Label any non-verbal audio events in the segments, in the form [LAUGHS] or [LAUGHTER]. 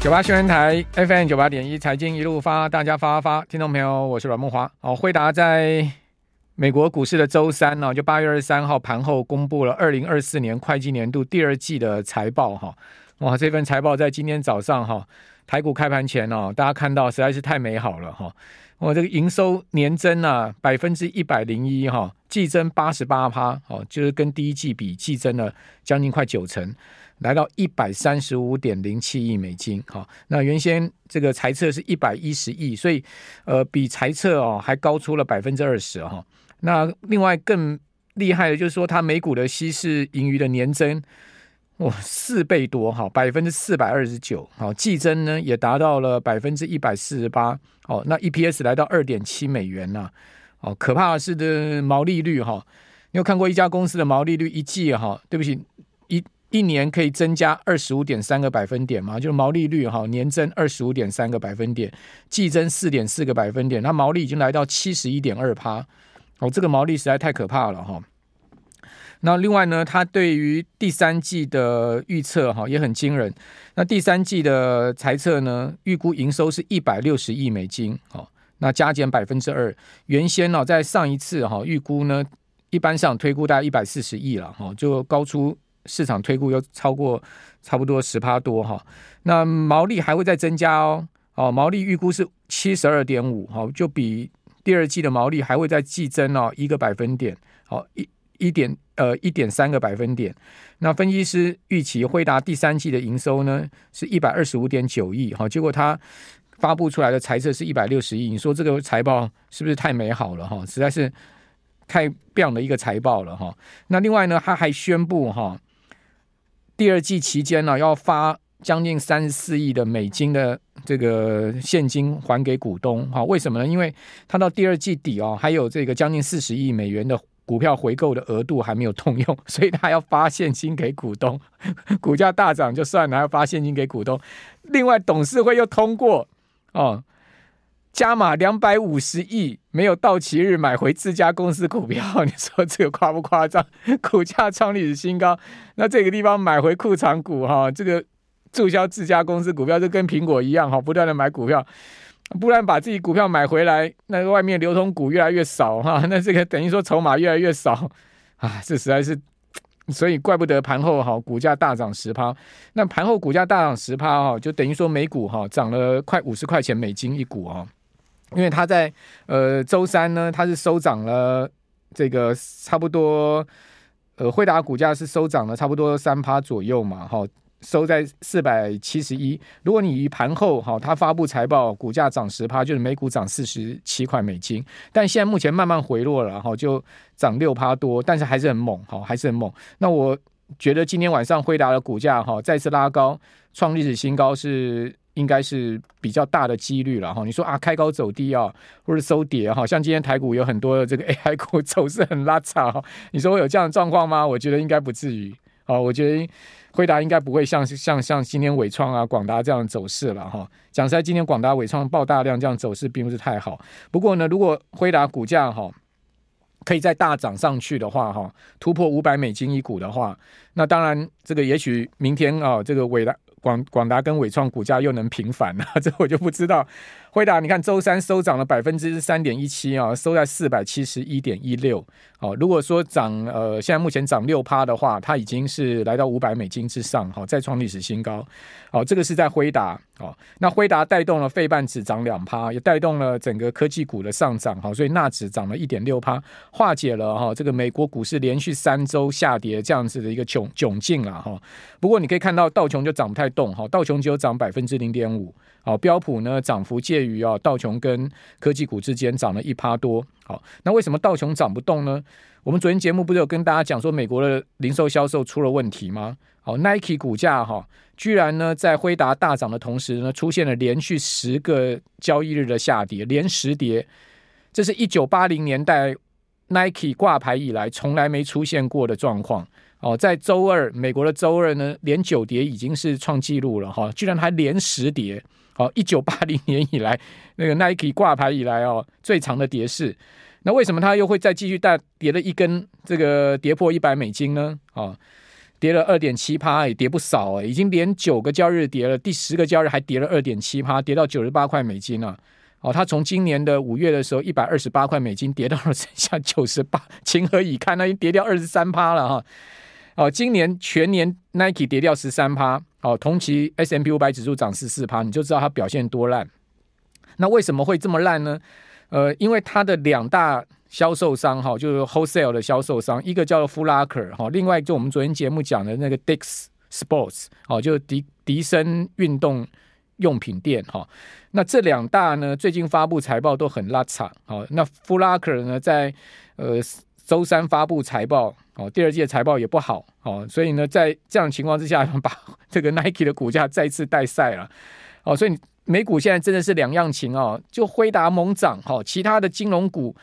九八新闻台 FM 九八点一财经一路发，大家发发发，听众朋友，我是阮慕驊。哦，辉达在美国股市的周三呢，就八月二十三号盘后公布了二零二四年会计年度第二季的财报哈。哇，这份财报在今天早上哈，台股开盘前哦，大家看到实在是太美好了哈。我这个营收年增啊，百分之一百零一哈，季增八十八趴，哦，就是跟第一季比季增了将近快九成，来到一百三十五点零七亿美金。好，那原先这个财测是一百一十亿，所以呃，比财测哦还高出了百分之二十哈。那另外更厉害的就是说，它每股的稀释盈余的年增。哇，四倍多哈，百分之四百二十九，好，季增呢也达到了百分之一百四十八，哦，那 EPS 来到二点七美元呐，哦，可怕的是的毛利率哈，你有看过一家公司的毛利率一季哈，对不起，一年可以增加二十五点三个百分点嘛？就是毛利率哈，年增二十五点三个百分点，季增四点四个百分点，那毛利已经来到七十一点二趴，哦，这个毛利实在太可怕了哈。那另外呢，它对于第三季的预测哈也很惊人。那第三季的财测呢，预估营收是一百六十亿美金，哦，那加减百分之二。原先呢，在上一次哈预估呢，一般上推估大概一百四十亿了哈，就高出市场推估又超过差不多十趴多哈。那毛利还会再增加哦，哦，毛利预估是七十二点五，好，就比第二季的毛利还会再季增哦一个百分点，好一。一点呃一点三个百分点，那分析师预期辉达第三季的营收呢是一百二十五点九亿，哈，结果他发布出来的财测是一百六十亿，你说这个财报是不是太美好了哈？实在是太棒的一个财报了哈。那另外呢，他还宣布哈，第二季期间呢要发将近三十四亿的美金的这个现金还给股东，哈，为什么呢？因为他到第二季底哦，还有这个将近四十亿美元的。股票回购的额度还没有动用，[LAUGHS] 所以他要发现金给股东。[LAUGHS] 股价大涨就算了，还要发现金给股东。另外，董事会又通过哦，加码两百五十亿，没有到期日买回自家公司股票。[LAUGHS] 你说这个夸不夸张？[LAUGHS] 股价创历史新高，那这个地方买回库藏股哈，这个注销自家公司股票就跟苹果一样哈，不断的买股票。不然把自己股票买回来，那个外面流通股越来越少哈，[LAUGHS] 那这个等于说筹码越来越少啊，这实在是，所以怪不得盘后哈股价大涨十趴。那盘后股价大涨十趴哈，就等于说每股哈涨了快五十块钱美金一股啊，因为它在呃周三呢，它是收涨了这个差不多，呃惠达股价是收涨了差不多三趴左右嘛哈。收在四百七十一。如果你以盘后哈，它发布财报，股价涨十趴，就是每股涨四十七块美金。但现在目前慢慢回落了哈，就涨六趴多，但是还是很猛哈，还是很猛。那我觉得今天晚上辉达的股价哈再次拉高，创历史新高是应该是比较大的几率了哈。你说啊，开高走低啊，或者收跌哈，像今天台股有很多的这个 [LAUGHS] AI 股走势很拉差哈。你说会有这样的状况吗？我觉得应该不至于啊，我觉得。辉达应该不会像像像今天伟创啊、广达这样走势了哈。讲实在，今天广达、伟创爆大量这样走势并不是太好。不过呢，如果辉达股价哈可以再大涨上去的话哈，突破五百美金一股的话，那当然这个也许明天啊，这个伟达。广广达跟伟创股价又能平反了，[LAUGHS] 这我就不知道。辉达，你看周三收涨了百分之三点一七啊，收在四百七十一点一六。好，如果说涨呃，现在目前涨六趴的话，它已经是来到五百美金之上，好，再创历史新高。好，这个是在辉达。好，那辉达带动了费半指涨两趴，也带动了整个科技股的上涨。好，所以纳指涨了一点六趴，化解了哈这个美国股市连续三周下跌这样子的一个窘窘境了哈。不过你可以看到道琼就涨不太动哈，道琼只有涨百分之零点五，好，标普呢涨幅介于啊道琼跟科技股之间涨了一趴多，好，那为什么道琼涨不动呢？我们昨天节目不是有跟大家讲说美国的零售销售出了问题吗？好，Nike 股价哈居然呢在辉达大涨的同时呢，出现了连续十个交易日的下跌，连十跌，这是一九八零年代 Nike 挂牌以来从来没出现过的状况。哦，在周二，美国的周二呢，连九跌已经是创纪录了哈，居然还连十跌，哦，一九八零 [LAUGHS] 年以来那个 Nike 挂牌以来哦最长的跌势，那为什么它又会再继续大跌了一根这个跌破一百美金呢？啊，跌了二点七趴，也跌不少哎，已经连九个交易日跌了，第十个交易日还跌了二点七趴，跌到九十八块美金了。哦，它从今年的五月的时候一百二十八块美金跌到了剩下九十八，情何以堪？那已经跌掉二十三趴了哈。哦，今年全年 Nike 跌掉十三趴，哦，同期 S M P 五百指数涨十四趴，你就知道它表现多烂。那为什么会这么烂呢？呃，因为它的两大销售商哈，就是 wholesale 的销售商，一个叫做 Foot Locker 哈，另外就我们昨天节目讲的那个 Dick's Sports 哦，就是迪迪森运动用品店哈。那这两大呢，最近发布财报都很拉差。好，那 Foot Locker 呢，在呃周三发布财报。哦，第二季的财报也不好，哦，所以呢，在这样情况之下，[LAUGHS] 把这个 Nike 的股价再次带赛了，哦，所以美股现在真的是两样情哦，就辉达猛涨，哦，其他的金融股、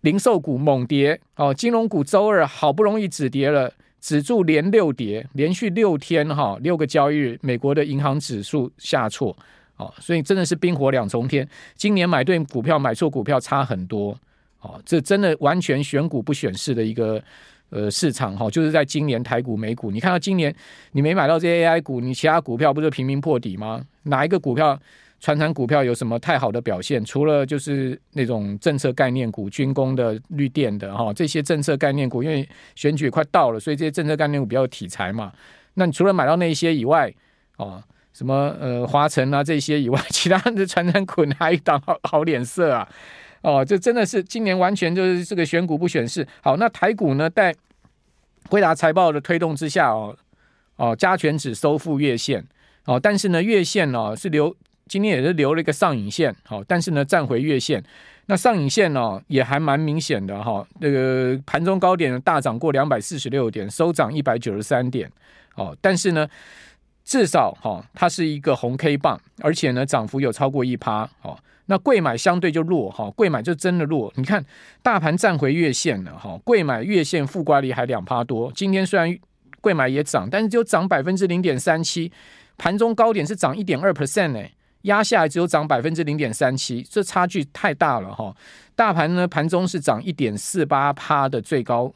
零售股猛跌，哦，金融股周二好不容易止跌了，止住连六跌，连续六天哈，六个交易日，美国的银行指数下挫，哦，所以真的是冰火两重天，今年买对股票买错股票差很多。哦，这真的完全选股不选市的一个呃市场哈，就是在今年台股美股，你看到今年你没买到这些 AI 股，你其他股票不是平民破底吗？哪一个股票、传产股票有什么太好的表现？除了就是那种政策概念股、军工的、绿电的哈，这些政策概念股，因为选举快到了，所以这些政策概念股比较有题材嘛。那你除了买到那些以外，哦，什么呃华城啊这些以外，[LAUGHS] 其他的传产股哪一档好好脸色啊？哦，这真的是今年完全就是这个选股不选市。好，那台股呢，在辉达财报的推动之下，哦哦，加权指收复月线，哦，但是呢，月线哦是留，今天也是留了一个上影线，好，但是呢，站回月线，那上影线哦也还蛮明显的哈，那个盘中高点大涨过两百四十六点，收涨一百九十三点，哦，但是呢，至少哈，它是一个红 K 棒，而且呢，涨幅有超过一趴，哦。那贵买相对就弱哈，贵买就真的弱。你看大盘站回月线了哈，贵买月线负乖离还两趴多。今天虽然贵买也涨，但是就涨百分之零点三七，盘中高点是涨一点二 percent 呢，压下来只有涨百分之零点三七，这差距太大了哈。大盘呢，盘中是涨一点四八趴的最高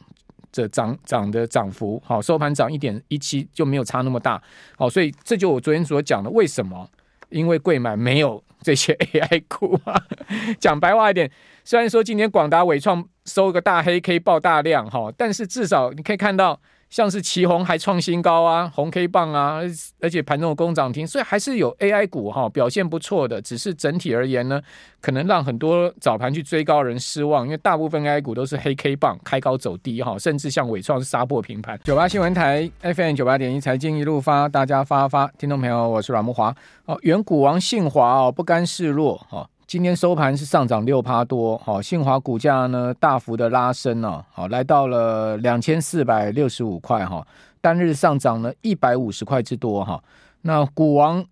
的涨涨的涨幅，好，收盘涨一点一七就没有差那么大，好，所以这就我昨天所讲的，为什么？因为贵买没有。这些 [LAUGHS] AI 股啊，[LAUGHS] 讲白话一点，虽然说今天广达、伟创收个大黑 K 爆大量哈，但是至少你可以看到，像是奇鋐还创新高啊，红 K 棒啊，而且盘中有攻涨停，所以还是有 AI 股哈表现不错的。只是整体而言呢，可能让很多早盘去追高人失望，因为大部分 AI 股都是黑 K 棒开高走低哈，甚至像纬创是杀破平盘。九八新闻台 FM 九八点一财经一路发，大家发发，听众朋友，我是阮慕驊。哦，远股王信华哦，不甘示弱哈。今天收盘是上涨六趴多，好，信华股价呢大幅的拉升了，好，来到了两千四百六十五块哈，单日上涨了一百五十块之多哈。那股王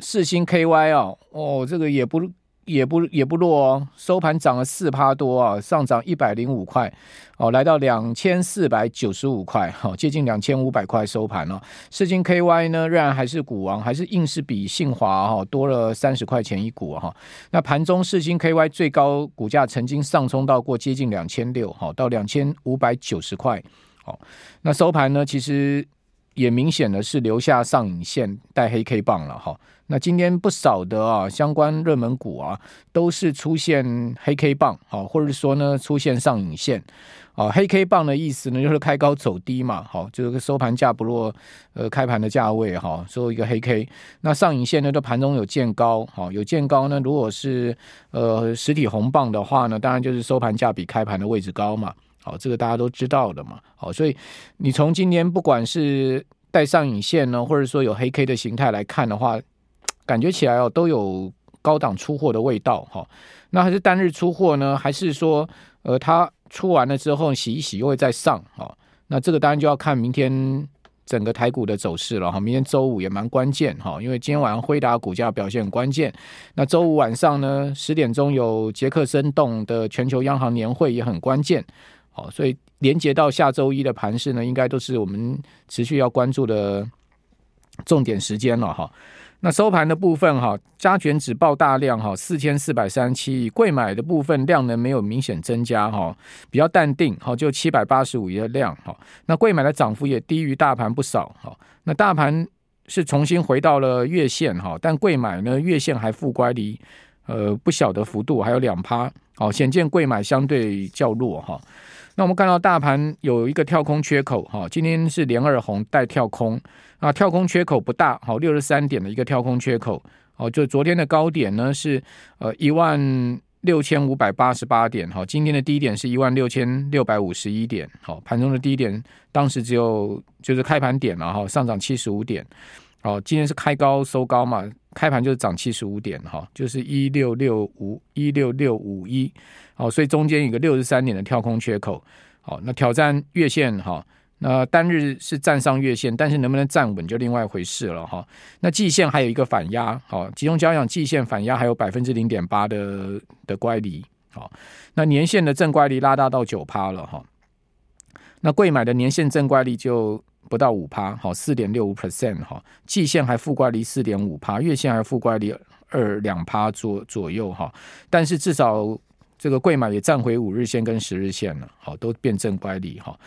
四星 KY 啊，哦，这个也不。也不也不弱哦，收盘涨了四趴多啊，上涨一百零五块哦，来到两千四百九十五块，好，接近两千五百块收盘了。世金 KY 呢，仍然还是股王，还是硬是比信华哈多了三十块钱一股哈。那盘中世金 KY 最高股价曾经上冲到过接近两千六，好，到两千五百九十块，好，那收盘呢，其实也明显的是留下上影线带黑 K 棒了哈。那今天不少的啊相关热门股啊都是出现黑 K 棒啊，或者说呢出现上影线啊。黑 K 棒的意思呢就是开高走低嘛，好，这个收盘价不落呃开盘的价位哈，收一个黑 K。那上影线呢，就盘中有见高，好，有见高呢，如果是呃实体红棒的话呢，当然就是收盘价比开盘的位置高嘛，好，这个大家都知道的嘛，好，所以你从今天不管是带上影线呢，或者说有黑 K 的形态来看的话。感觉起来哦，都有高档出货的味道哈。那还是单日出货呢？还是说，呃，它出完了之后洗一洗又会再上哈？那这个当然就要看明天整个台股的走势了哈。明天周五也蛮关键哈，因为今天晚上辉达股价表现很关键。那周五晚上呢，十点钟有杰克森动的全球央行年会也很关键。好，所以连接到下周一的盘势呢，应该都是我们持续要关注的重点时间了哈。那收盘的部分哈，加权指报大量哈，四千四百三十七亿，贵买的部分量能没有明显增加哈，比较淡定哈，就七百八十五亿的量哈。那贵买的涨幅也低于大盘不少哈。那大盘是重新回到了月线哈，但贵买呢月线还负乖离，呃不小的幅度还有两趴，哦显见贵买相对较弱哈。那我们看到大盘有一个跳空缺口哈，今天是连二红带跳空。啊，跳空缺口不大，好，六十三点的一个跳空缺口，哦，就昨天的高点呢是呃一万六千五百八十八点，好，今天的低点是一万六千六百五十一点，好，盘中的低点当时只有就是开盘点了哈，上涨七十五点，好，今天是开高收高嘛，开盘就是涨七十五点哈，就是一六六五一六六五一，好，所以中间有个六十三点的跳空缺口，好，那挑战月线哈。那单日是站上月线，但是能不能站稳就另外一回事了哈。那季线还有一个反压，好，集中交易季线反压还有百分之零点八的的乖离，好，那年线的正乖离拉大到九趴了哈。那贵买的年线正乖离就不到五趴，好，四点六五 percent 哈。季线还负乖离四点五趴，月线还负乖离二两趴左左右哈。但是至少这个贵买也站回五日线跟十日线了，好，都变正乖离哈。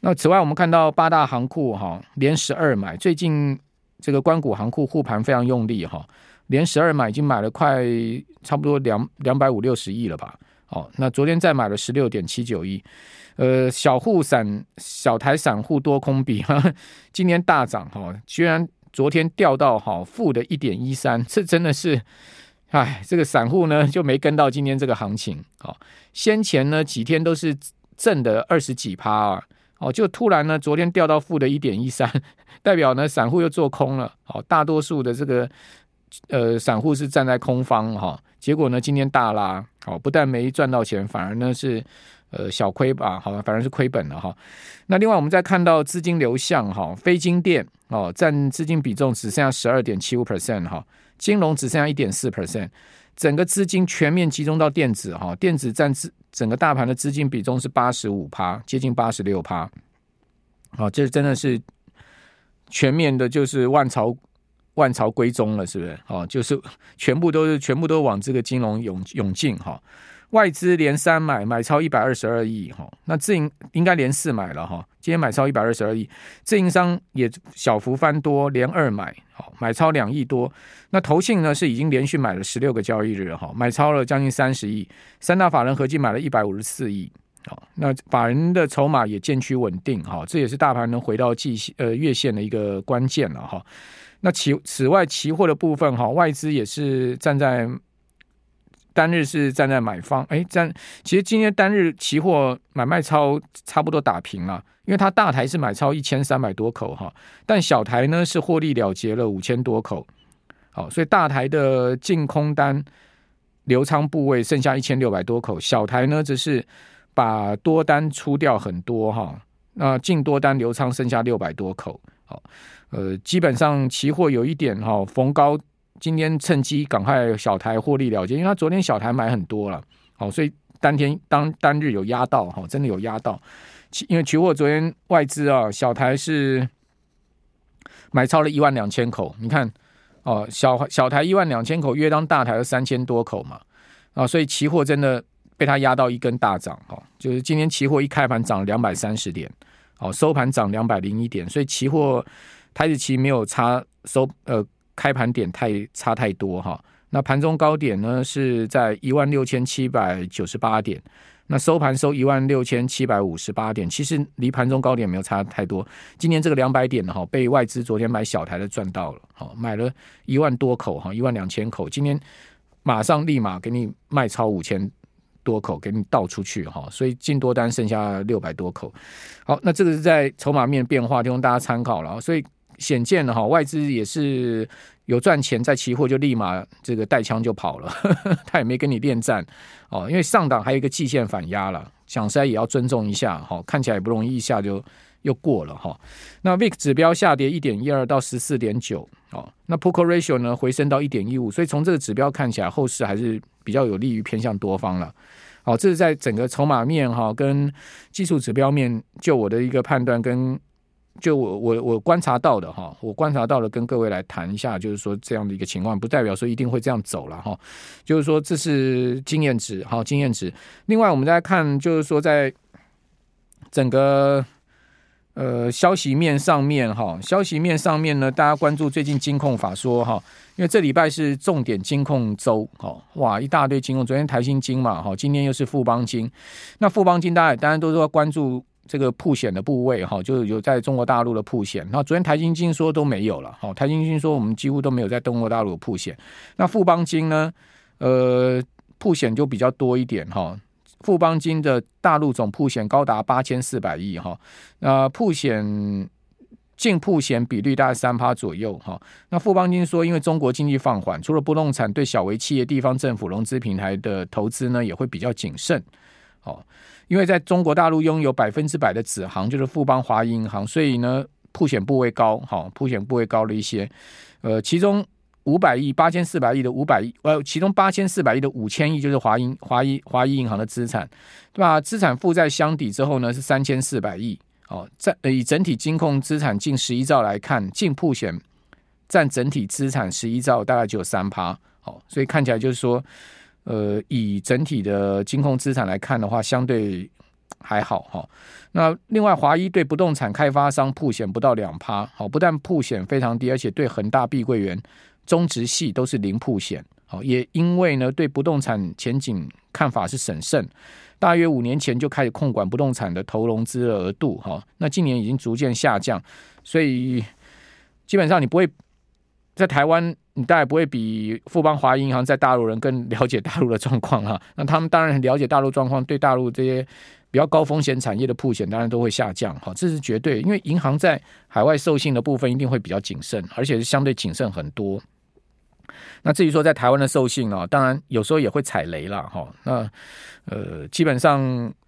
那此外，我们看到八大行库哈连十二买，最近这个关谷行库护盘非常用力哈，连十二买已经买了快差不多两两百五六十亿了吧？哦，那昨天再买了十六点七九亿，呃，小户散小台散户多空比哈，[LAUGHS] 今天大涨哈，居然昨天掉到哈负的一点一三，[LAUGHS] 这真的是，哎，这个散户呢就没跟到今天这个行情啊，先前呢几天都是正的二十几趴啊。哦，就突然呢，昨天掉到负的一点一三，[LAUGHS] 代表呢散户又做空了。好，大多数的这个呃散户是站在空方哈，结果呢今天大拉，好，不但没赚到钱，反而呢是呃小亏吧，好，反而是亏本了哈。那另外我们再看到资金流向哈，非金电哦占资金比重只剩下十二点七五 percent 哈，金融只剩下一点四 percent。整个资金全面集中到电子哈，电子占资整个大盘的资金比重是八十五趴，接近八十六趴，啊，这真的是全面的，就是万朝万朝归宗了，是不是？哦，就是全部都是全部都往这个金融涌涌进哈。外资连三买，买超一百二十二亿哈，那自营应该连四买了哈，今天买超一百二十二亿，自营商也小幅翻多，连二买，好，买超两亿多。那投信呢是已经连续买了十六个交易日哈，买超了将近三十亿，三大法人合计买了一百五十四亿，好，那法人的筹码也渐趋稳定哈，这也是大盘能回到季呃月线的一个关键了哈。那其此外期货的部分哈，外资也是站在。单日是站在买方，哎，站其实今天单日期货买卖超差不多打平了，因为它大台是买超一千三百多口哈，但小台呢是获利了结了五千多口，好，所以大台的净空单留仓部位剩下一千六百多口，小台呢则是把多单出掉很多哈，那净多单留仓剩下六百多口，好，呃，基本上期货有一点哈逢高。今天趁机赶快小台获利了结，因为他昨天小台买很多了，好，所以当天当单日有压到哈，真的有压到。因为期货昨天外资啊，小台是买超了一万两千口，你看哦，小小台一万两千口，约当大台的三千多口嘛，啊，所以期货真的被他压到一根大涨哈，就是今天期货一开盘涨两百三十点，哦，收盘涨两百零一点，所以期货台指期没有差收呃。开盘点太差太多哈，那盘中高点呢是在一万六千七百九十八点，那收盘收一万六千七百五十八点，其实离盘中高点没有差太多。今年这个两百点哈，被外资昨天买小台的赚到了，好，买了一万多口哈，一万两千口，今天马上立马给你卖超五千多口，给你倒出去哈，所以净多单剩下六百多口。好，那这个是在筹码面变化，提供大家参考了，所以。显见了哈，外资也是有赚钱，在期货就立马这个带枪就跑了，呵呵，他也没跟你恋战哦，因为上档还有一个季线反压了，想塞也要尊重一下哈，看起来也不容易一下就又过了哈。那 VIX 指标下跌一点一二到十四点九哦，那 Poker Ratio 呢回升到一点一五，所以从这个指标看起来后市还是比较有利于偏向多方了。好，这是在整个筹码面哈跟技术指标面，就我的一个判断跟。就我我我观察到的哈，我观察到的跟各位来谈一下，就是说这样的一个情况，不代表说一定会这样走了哈。就是说这是经验值，好经验值。另外我们再看，就是说在整个。呃，消息面上面哈，消息面上面呢，大家关注最近金控法说哈，因为这礼拜是重点金控周哈，哇，一大堆金控，昨天台新金嘛哈，今天又是富邦金，那富邦金大家当然都是要关注这个曝险的部位哈，就有在中国大陆的曝险，那昨天台新金说都没有了哈，台新金说我们几乎都没有在中国大陆曝险，那富邦金呢，呃，曝险就比较多一点哈。富邦金的大陆总曝险高达八千四百亿哈，那曝险净曝险比率大概三趴左右哈。那富邦金说，因为中国经济放缓，除了不动产，对小微企业、地方政府融资平台的投资呢，也会比较谨慎。哦，因为在中国大陆拥有百分之百的子行，就是富邦华银行，所以呢，曝险部位高，哈，曝险部位高了一些。呃，其中。五百亿、八千四百亿的五百亿，呃，其中八千四百亿的五千亿就是华银、华一、华一银行的资产，对吧？资产负债相抵之后呢，是三千四百亿。哦，在以整体金控资产近十一兆来看，净曝险占整体资产十一兆大概只有三趴。哦，所以看起来就是说，呃，以整体的金控资产来看的话，相对还好哈。那另外，华一对不动产开发商铺险不到两趴，好，不但铺险非常低，而且对恒大、碧桂园。中植系都是零铺险，好，也因为呢对不动产前景看法是审慎，大约五年前就开始控管不动产的投融资额度，哈，那今年已经逐渐下降，所以基本上你不会在台湾，你大概不会比富邦华银行在大陆人更了解大陆的状况哈，[LAUGHS] 那他们当然很了解大陆状况，对大陆这些比较高风险产业的铺险当然都会下降，哈，这是绝对，因为银行在海外授信的部分一定会比较谨慎，而且是相对谨慎很多。那至于说在台湾的授信啊，当然有时候也会踩雷了哈。那呃，基本上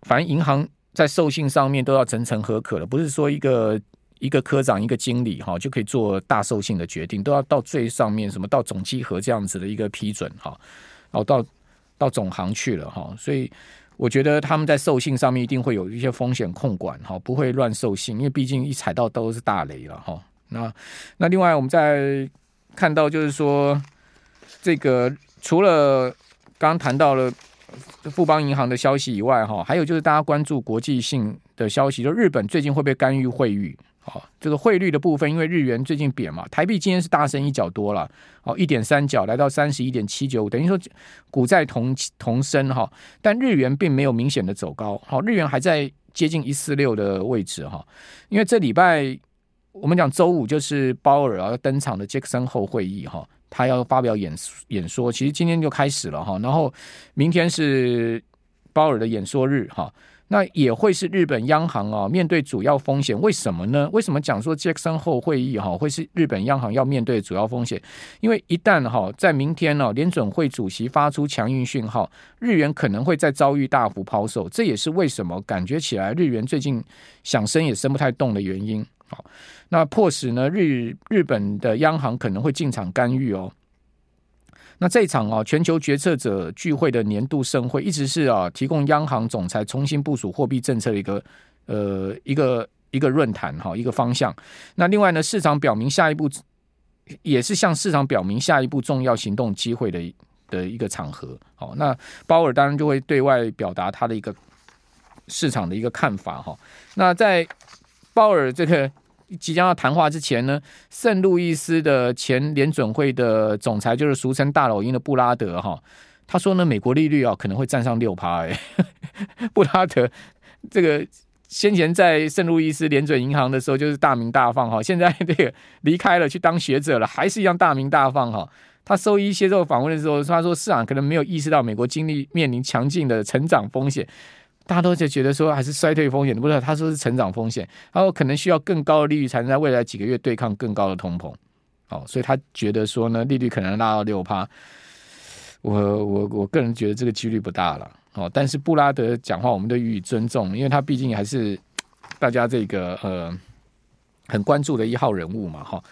反正银行在授信上面都要层层核可了，不是说一个一个科长一个经理哈就可以做大授信的决定，都要到最上面什么到总稽核这样子的一个批准哈，然后到到总行去了哈。所以我觉得他们在授信上面一定会有一些风险控管哈，不会乱授信，因为毕竟一踩到都是大雷了哈。那那另外我们在看到就是说。这个除了刚刚谈到了富邦银行的消息以外，哈，还有就是大家关注国际性的消息，就日本最近会不会干预汇率？好，这个汇率的部分，因为日元最近贬嘛，台币今天是大升一角多了，哦，一点三角来到三十一点七九五，等于说股债同同升哈，但日元并没有明显的走高，好，日元还在接近一四六的位置哈，因为这礼拜我们讲周五就是鲍尔要登场的杰克森后会议哈。他要发表演演说，其实今天就开始了哈，然后明天是鲍尔的演说日哈，那也会是日本央行啊面对主要风险，为什么呢？为什么讲说杰克森后会议哈会是日本央行要面对主要风险？因为一旦哈在明天呢联准会主席发出强硬讯号，日元可能会再遭遇大幅抛售，这也是为什么感觉起来日元最近想升也升不太动的原因。好，那迫使呢日日本的央行可能会进场干预哦。那这一场啊全球决策者聚会的年度盛会，一直是啊提供央行总裁重新部署货币政策的一个呃一个一个论坛哈一个方向。那另外呢，市场表明下一步也是向市场表明下一步重要行动机会的的一个场合。好，那鲍尔当然就会对外表达他的一个市场的一个看法哈。那在鲍尔这个。即将要谈话之前呢，圣路易斯的前联准会的总裁，就是俗称大老鹰的布拉德哈，他说呢，美国利率啊可能会站上六趴。哎，[LAUGHS] 布拉德这个先前在圣路易斯联准银行的时候就是大名大放哈，现在这个离开了去当学者了，还是一样大名大放哈。他收一接受访问的时候，他说市场可能没有意识到美国经历面临强劲的成长风险。大家都在觉得说还是衰退风险，不知道他说是成长风险，然后可能需要更高的利率才能在未来几个月对抗更高的通膨。哦，所以他觉得说呢，利率可能拉到六趴。我我我个人觉得这个几率不大了。哦，但是布拉德讲话我们都予以尊重，因为他毕竟还是大家这个呃很关注的一号人物嘛。哈，